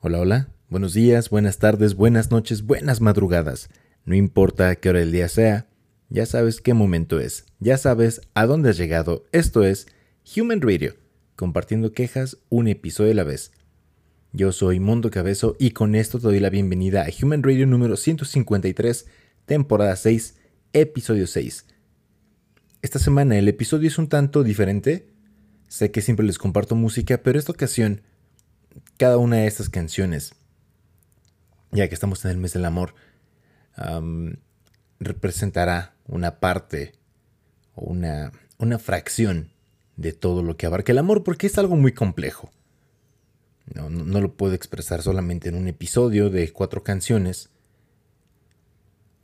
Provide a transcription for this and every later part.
Hola, hola. Buenos días, buenas tardes, buenas noches, buenas madrugadas. No importa qué hora del día sea, ya sabes qué momento es. Ya sabes a dónde has llegado. Esto es Human Radio, compartiendo quejas un episodio a la vez. Yo soy Mondo Cabezo y con esto te doy la bienvenida a Human Radio número 153, temporada 6, episodio 6. Esta semana el episodio es un tanto diferente. Sé que siempre les comparto música, pero esta ocasión, cada una de estas canciones, ya que estamos en el mes del amor, am, representará una parte o una, una fracción de todo lo que abarca el amor, porque es algo muy complejo. No lo puedo expresar solamente en un episodio de cuatro canciones.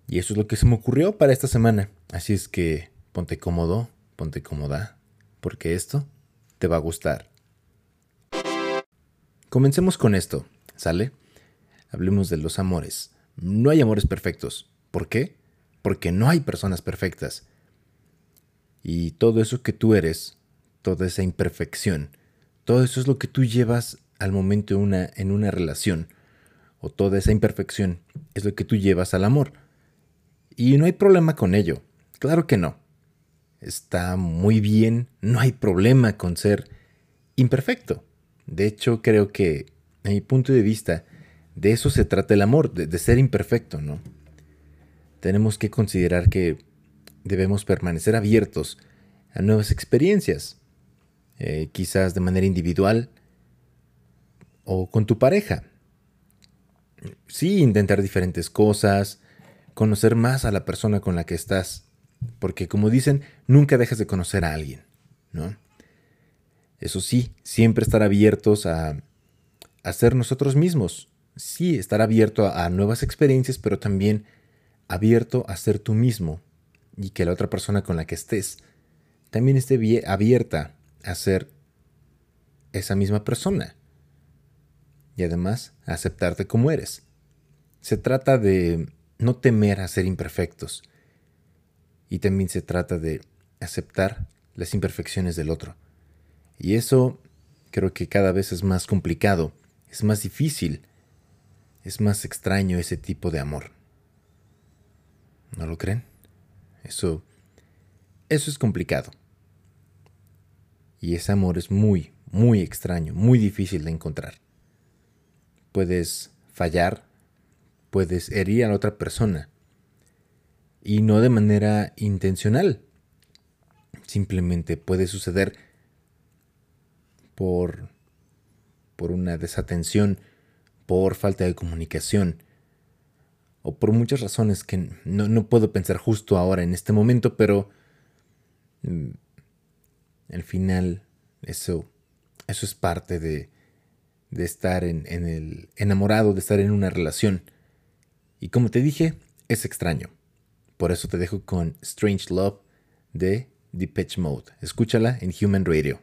Y eso es lo que se me ocurrió para esta semana. Así es que ponte cómodo, ponte cómoda, porque esto te va a gustar. Comencemos con esto, ¿sale? Hablemos de los amores. No hay amores perfectos. ¿Por qué? Porque no hay personas perfectas. Y todo eso que tú eres, toda esa imperfección, todo eso es lo que tú llevas al momento en una, en una relación. O toda esa imperfección es lo que tú llevas al amor. Y no hay problema con ello. Claro que no. Está muy bien, no hay problema con ser imperfecto. De hecho, creo que, a mi punto de vista, de eso se trata el amor, de, de ser imperfecto, ¿no? Tenemos que considerar que debemos permanecer abiertos a nuevas experiencias, eh, quizás de manera individual o con tu pareja. Sí, intentar diferentes cosas, conocer más a la persona con la que estás, porque como dicen, nunca dejas de conocer a alguien, ¿no? Eso sí, siempre estar abiertos a, a ser nosotros mismos. Sí, estar abierto a, a nuevas experiencias, pero también abierto a ser tú mismo y que la otra persona con la que estés también esté bie- abierta a ser esa misma persona y además aceptarte como eres. Se trata de no temer a ser imperfectos y también se trata de aceptar las imperfecciones del otro. Y eso creo que cada vez es más complicado, es más difícil, es más extraño ese tipo de amor. ¿No lo creen? Eso eso es complicado. Y ese amor es muy, muy extraño, muy difícil de encontrar. Puedes fallar, puedes herir a la otra persona. Y no de manera intencional. Simplemente puede suceder por, por una desatención, por falta de comunicación, o por muchas razones que no, no puedo pensar justo ahora en este momento, pero mm, al final eso, eso es parte de, de estar en, en el enamorado, de estar en una relación. Y como te dije, es extraño. Por eso te dejo con Strange Love de Depeche Mode. Escúchala en Human Radio.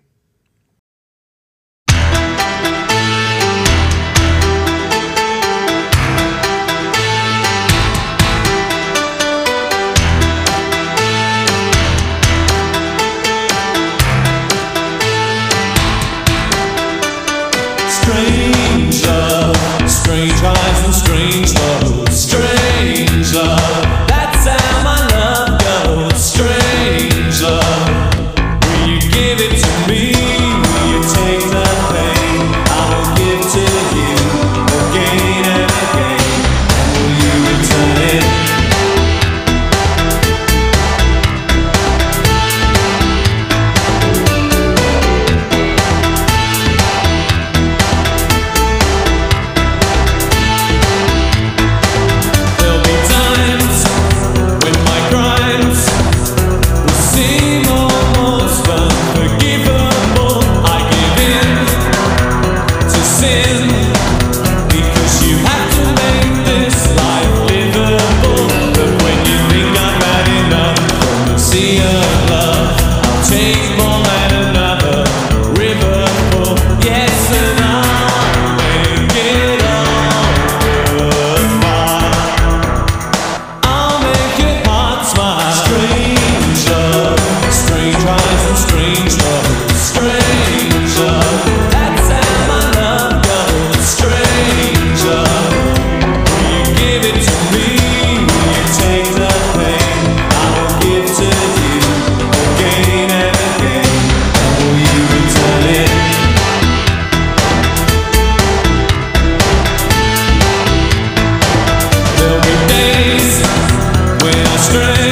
strength.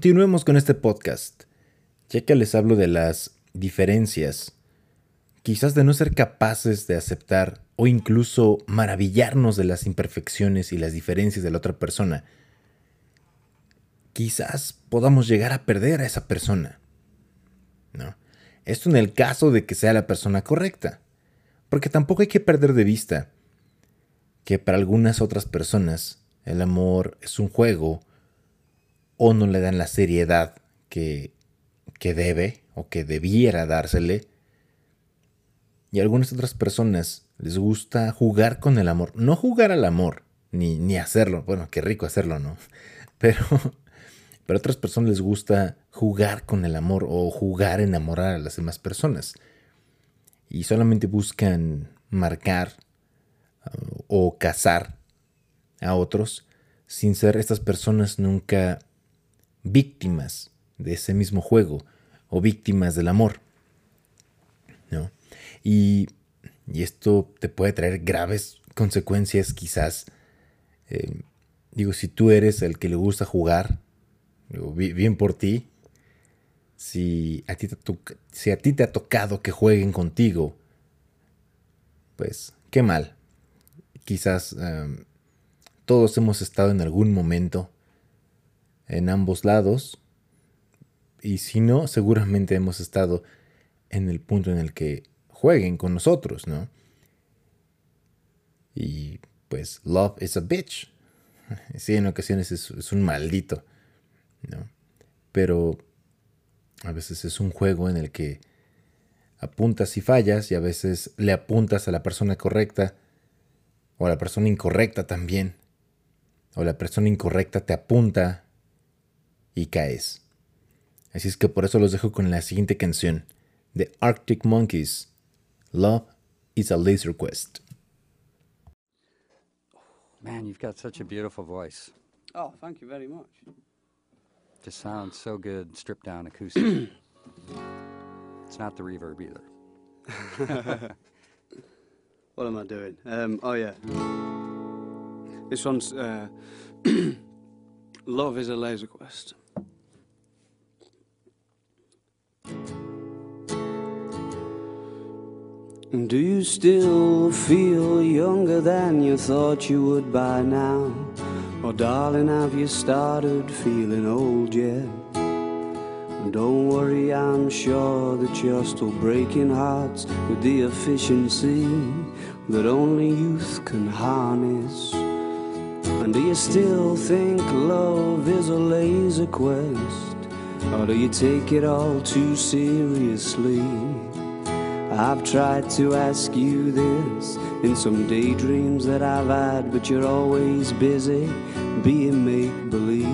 Continuemos con este podcast, ya que les hablo de las diferencias, quizás de no ser capaces de aceptar o incluso maravillarnos de las imperfecciones y las diferencias de la otra persona. Quizás podamos llegar a perder a esa persona. ¿No? Esto en el caso de que sea la persona correcta, porque tampoco hay que perder de vista que para algunas otras personas el amor es un juego o no le dan la seriedad que, que debe o que debiera dársele. Y a algunas otras personas les gusta jugar con el amor. No jugar al amor, ni, ni hacerlo. Bueno, qué rico hacerlo, ¿no? Pero, pero a otras personas les gusta jugar con el amor o jugar a enamorar a las demás personas. Y solamente buscan marcar uh, o cazar a otros sin ser estas personas nunca víctimas de ese mismo juego o víctimas del amor. ¿no? Y, y esto te puede traer graves consecuencias quizás. Eh, digo, si tú eres el que le gusta jugar, bien por ti. Si a, ti te to- si a ti te ha tocado que jueguen contigo, pues qué mal. Quizás em, todos hemos estado en algún momento en ambos lados. Y si no, seguramente hemos estado en el punto en el que jueguen con nosotros, ¿no? Y pues, love is a bitch. Sí, en ocasiones es, un maldito, ¿no? Pero a veces es un juego en el que apuntas y fallas y a veces le apuntas a la persona correcta o a la persona incorrecta también. O la persona incorrecta te apunta y caes. Así es que por eso los dejo con la siguiente canción de Arctic Monkeys. Love is a laser quest. Man, you've got such a beautiful voice. Oh, thank you very much. Just sounds so good, stripped down acoustic. it's not the reverb either. What am I doing? Um, oh yeah. This one's uh, Love is a Laser Quest. Do you still feel younger than you thought you would by now? Or darling, have you started feeling old yet? Don't worry, I'm sure that you're still breaking hearts with the efficiency that only youth can harness. And do you still think love is a laser quest? Or do you take it all too seriously? I've tried to ask you this in some daydreams that I've had, but you're always busy being make believe.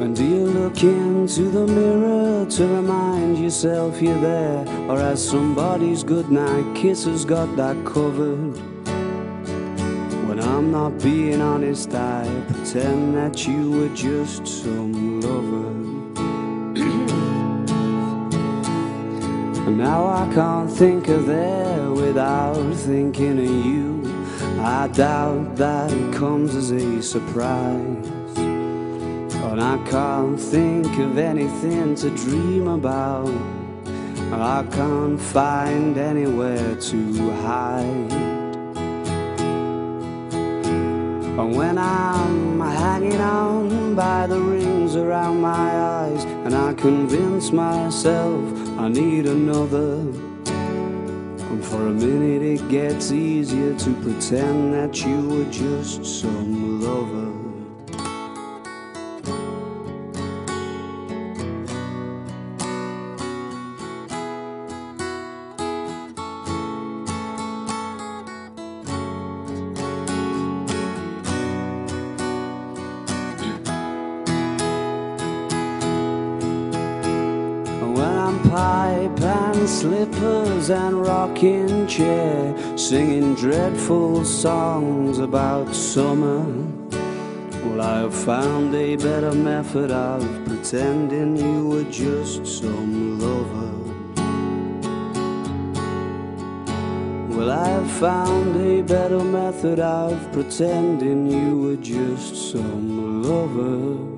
And do you look into the mirror to remind yourself you're there? Or has somebody's goodnight kisses got that covered? When I'm not being honest, I pretend that you were just some lover. And now I can't think of there without thinking of you. I doubt that it comes as a surprise. And I can't think of anything to dream about. I can't find anywhere to hide. And when I'm hanging on by the rings around my eyes, and I convince myself I need another. And for a minute it gets easier to pretend that you were just some lover. Slippers and rocking chair, singing dreadful songs about summer. Well, I have found a better method of pretending you were just some lover. Well, I have found a better method of pretending you were just some lover.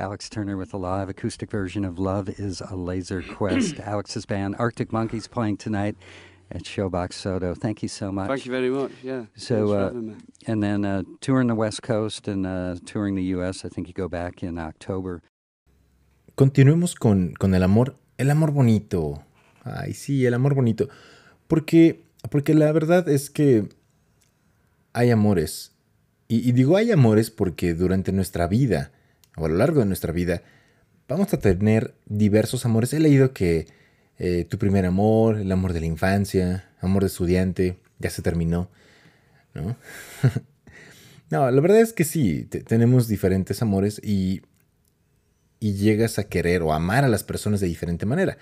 Alex Turner with a live acoustic version of Love is a Laser Quest. Alex's band Arctic Monkeys playing tonight at Showbox Soto. Thank you so much. Thank you very much. Yeah. So, uh. And then uh, touring the West Coast and uh, touring the U.S. I think you go back in October. Continuemos con, con el amor, el amor bonito. Ay, sí, el amor bonito. Porque, porque la verdad es que hay amores. Y, y digo hay amores porque durante nuestra vida, o a lo largo de nuestra vida, vamos a tener diversos amores. He leído que eh, tu primer amor, el amor de la infancia, amor de estudiante, ya se terminó, ¿no? no, la verdad es que sí, te- tenemos diferentes amores y, y llegas a querer o amar a las personas de diferente manera.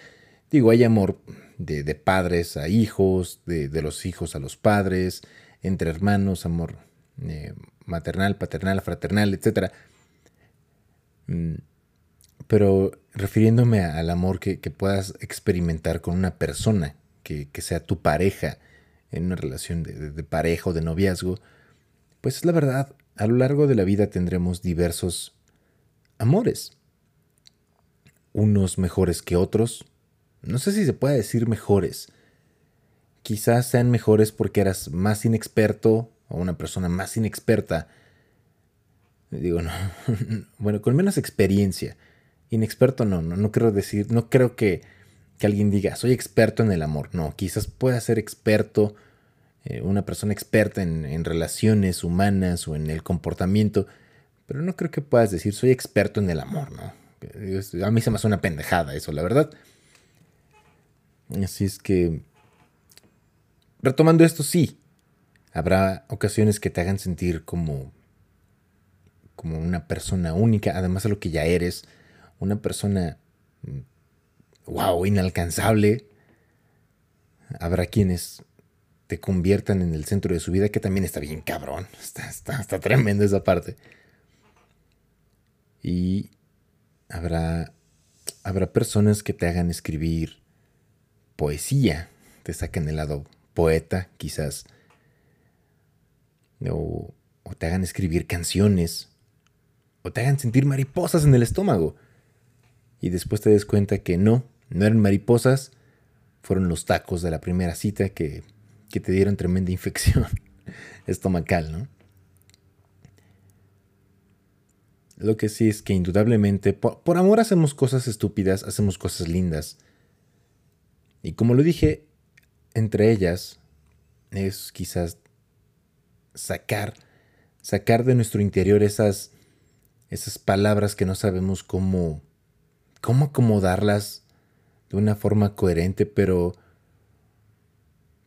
Digo, hay amor de, de padres a hijos, de, de los hijos a los padres, entre hermanos, amor eh, maternal, paternal, fraternal, etc. Mm, Pero refiriéndome al amor que, que puedas experimentar con una persona, que, que sea tu pareja, en una relación de- de pareja o de noviazgo, pues es la verdad, a lo largo de la vida tendremos diversos amores unos mejores que otros. No sé si se puede decir mejores. Quizás sean mejores porque eras más inexperto o una persona más inexperta. Digo, no. bueno, con menos experiencia. Inexperto no, no, no quiero decir, no creo que, que alguien diga, soy experto en el amor. No, quizás pueda ser experto, eh, una persona experta en, en relaciones humanas o en el comportamiento, pero no creo que puedas decir, soy experto en el amor, ¿no? A mí se me hace una pendejada eso, la verdad. Así es que, retomando esto, sí, habrá ocasiones que te hagan sentir como, como una persona única, además de lo que ya eres, una persona, wow, inalcanzable. Habrá quienes te conviertan en el centro de su vida, que también está bien cabrón, está, está, está tremendo esa parte. Y habrá, habrá personas que te hagan escribir poesía, te saquen el lado poeta, quizás, o te hagan escribir canciones, o te hagan sentir mariposas en el estómago. Y después te des cuenta que no, no eran mariposas, fueron los tacos de la primera cita que, que te dieron tremenda infección estomacal, ¿no? Lo que sí es que indudablemente, por, por, amor hacemos cosas estúpidas, hacemos cosas lindas. Y como lo dije, entre ellas es quizás sacar, sacar de nuestro interior esas, esas palabras que no sabemos cómo, cómo acomodarlas de una forma coherente, pero,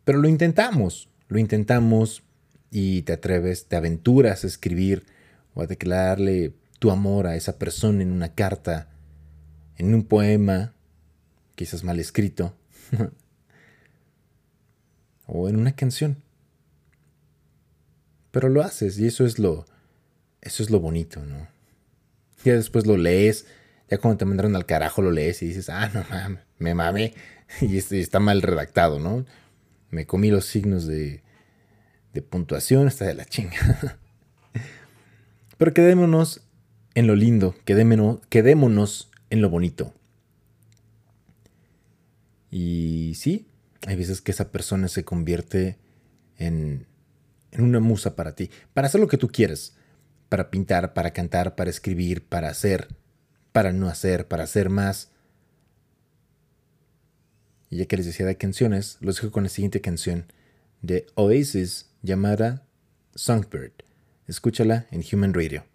pero lo intentamos, lo intentamos y te atreves, te aventuras a escribir o a declararle tu amor a esa persona en una carta, en un poema, quizás mal escrito, o en una canción. Pero lo haces y eso es lo eso es lo bonito, ¿no? Ya después lo lees, ya cuando te mandaron al carajo lo lees y dices, "Ah, no mames, me mamé." Y está mal redactado, ¿no? Me comí los signos de de puntuación está de la chinga. Pero quedémonos en lo lindo, quedémonos, quedémonos en lo bonito. Y sí, hay veces que esa persona se convierte en, en una musa para ti, para hacer lo que tú quieres, para pintar, para cantar, para escribir, para hacer, para no hacer, para hacer más. Y ya que les decía de canciones, los dejo con la siguiente canción de Oasis llamada Songbird. Escúchala en Human Radio.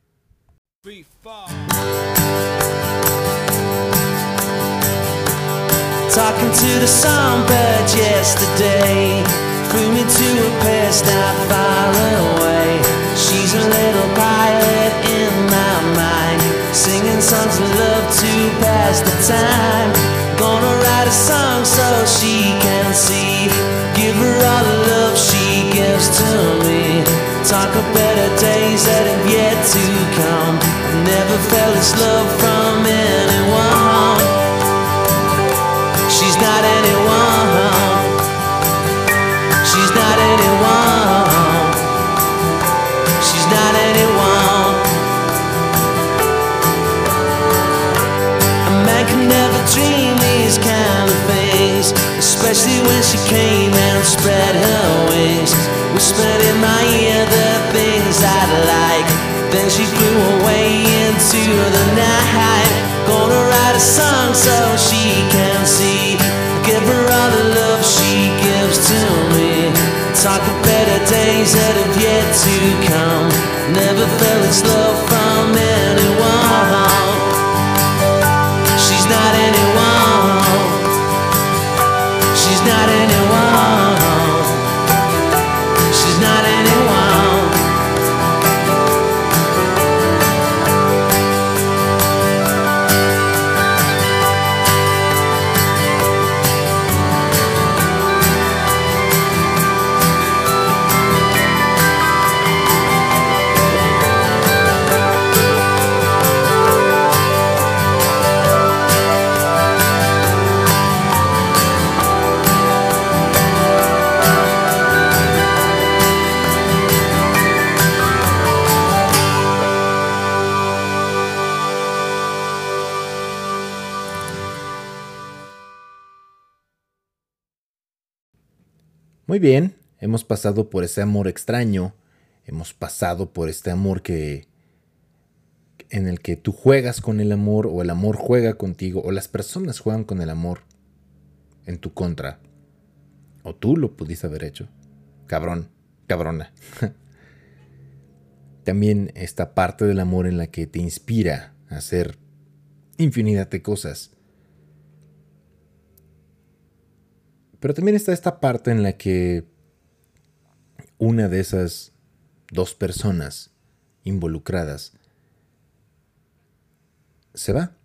Talking to the songbird yesterday Flew me to a far away pass the time. Gonna write a song so she can see. Give her all the love she gives to me. Talk of better days that have yet to come. Never felt this love from anyone especially when she came and spread her wings. Whispered in my ear the things I'd like. Then she flew away into the night. Gonna write a song so she can see. Give her all the love she gives to me. Talk of better days that have yet to come. Never felt this love from anyone. Muy bien, hemos pasado por ese amor extraño, hemos pasado por este amor que en el que tú juegas con el amor o el amor juega contigo o las personas juegan con el amor en tu contra. O tú lo pudiste haber hecho. Cabrón, cabrona. También esta parte del amor en la que te inspira a hacer infinidad de cosas. Pero también está esta parte en la que una de esas dos personas involucradas se va.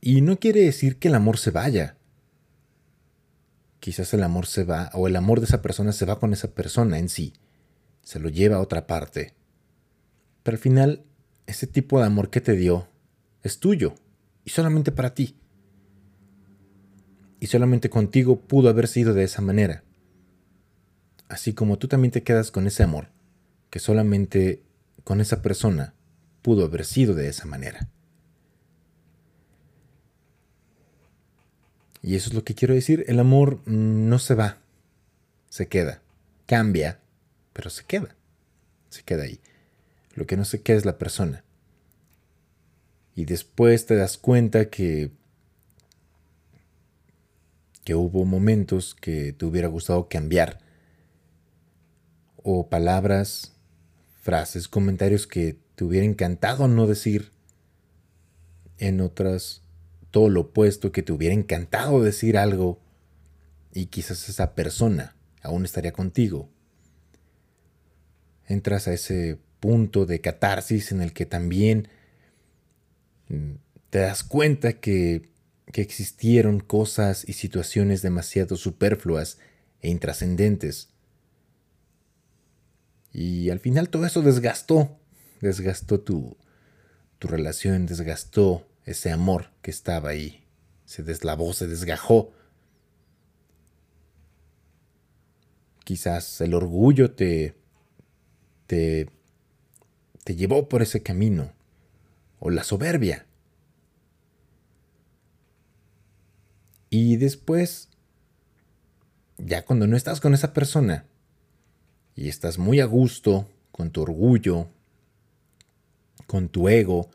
Y no quiere decir que el amor se vaya. Quizás el amor se va, o el amor de esa persona se va con esa persona en sí. Se lo lleva a otra parte. Pero al final, ese tipo de amor que te dio es tuyo. Y solamente para ti y solamente contigo pudo haber sido de esa manera. Así como tú también te quedas con ese amor, que solamente con esa persona pudo haber sido de esa manera. Y eso es lo que quiero decir, el amor no se va, se queda, cambia, pero se queda, se queda ahí. Lo que no se queda es la persona. Y después te das cuenta que que hubo momentos que te hubiera gustado cambiar. O palabras, frases, comentarios que te hubiera encantado no decir. En otras, todo lo opuesto, que te hubiera encantado decir algo y quizás esa persona aún estaría contigo. Entras a ese punto de catarsis en el que también mm, te das cuenta que que existieron cosas y situaciones demasiado superfluas e intrascendentes. Y al final todo eso desgastó, desgastó tu, tu relación, desgastó ese amor que estaba ahí, se deslavó, se desgajó. Quizás el orgullo te, te, te llevó por ese camino, o la soberbia. Y después, ya cuando no estás con esa persona y estás muy a gusto con tu orgullo, con tu ego,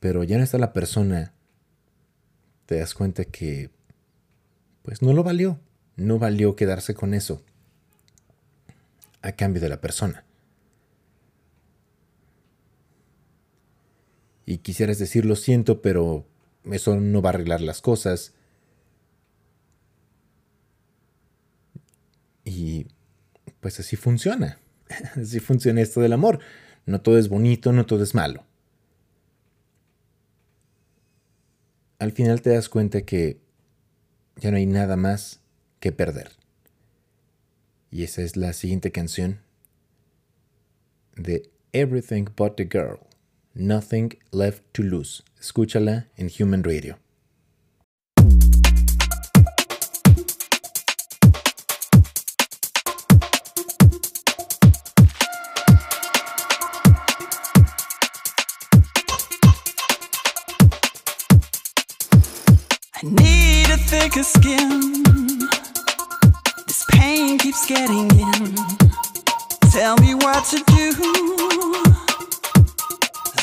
pero ya no está la persona, te das cuenta que pues no lo valió, no valió quedarse con eso a cambio de la persona. Y quisieras decir lo siento, pero eso no va a arreglar las cosas. Y pues así funciona. Así funciona esto del amor. No todo es bonito, no todo es malo. Al final te das cuenta que ya no hay nada más que perder. Y esa es la siguiente canción de Everything But the Girl. Nothing Left to Lose. Escúchala en Human Radio. I need a thicker skin. This pain keeps getting in. Tell me what to do.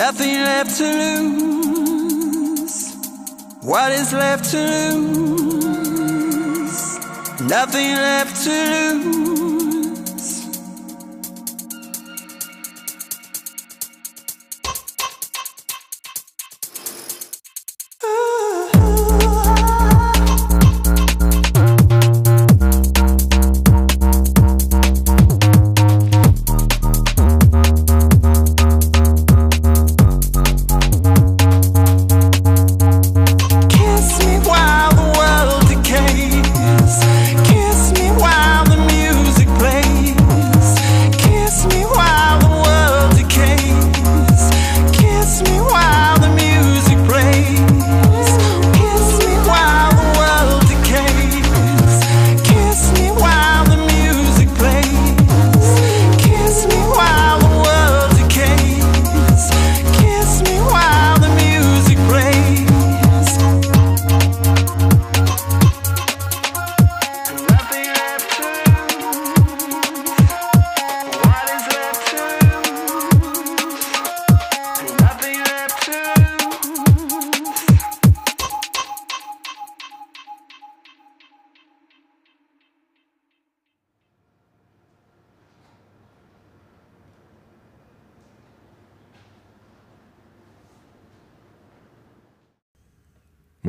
Nothing left to lose. What is left to lose? Nothing left to lose.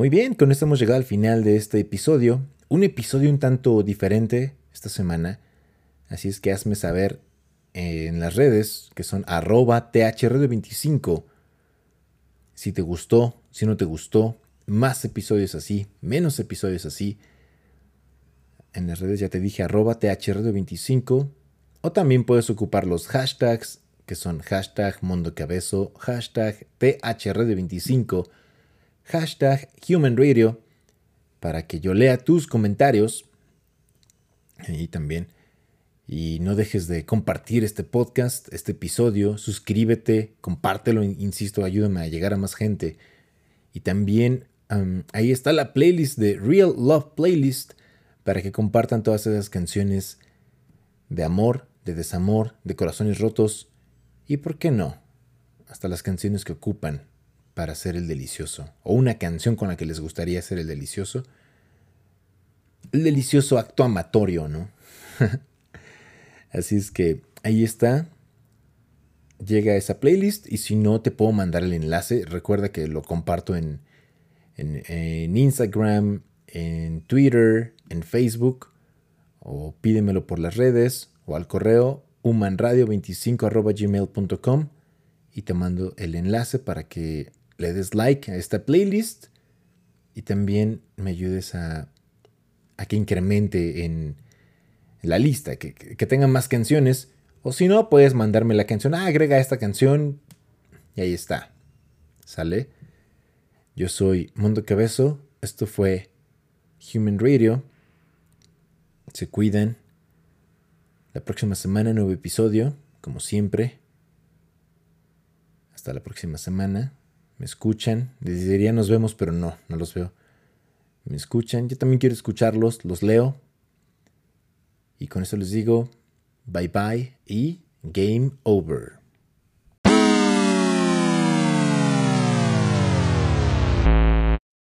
Muy bien, con esto hemos llegado al final de este episodio. Un episodio un tanto diferente esta semana. Así es que hazme saber en las redes, que son arroba thrd25, si te gustó, si no te gustó, más episodios así, menos episodios así. En las redes ya te dije arroba thrd25. O también puedes ocupar los hashtags, que son hashtag Mundo Cabezo, hashtag thrd25, hashtag Human Radio, para que yo lea tus comentarios. Y también y no dejes de compartir este podcast, este episodio, suscríbete, compártelo, insisto, ayúdame a llegar a más gente. Y también ahí está la playlist de Real Love Playlist para que compartan todas esas canciones de amor, de desamor, de corazones rotos y, ¿por qué no? Hasta las canciones que ocupan para hacer el delicioso. O una canción con la que les gustaría hacer el delicioso. El delicioso acto amatorio, ¿no? Así es que ahí está. Llega esa playlist y si no te puedo mandar el enlace, recuerda que lo comparto en, en, Instagram, en Twitter, en Facebook o pídemelo por las redes o al correo humanradio25.gmail.com y te mando el enlace para que le des like a esta playlist y también me ayudes a, que incremente en, la lista, que, que, tengan más canciones. O si no, puedes mandarme la canción, ah, agrega esta canción y ahí está. ¿Sale? Yo soy Mundo Cabezo, esto fue Human Radio. Se cuidan. La próxima semana, nuevo episodio, como siempre. Hasta la próxima semana. Me escuchan. Les diría nos vemos, pero no, no los veo. Me escuchan. Yo también quiero escucharlos, los leo. Y con eso les digo bye bye y game over.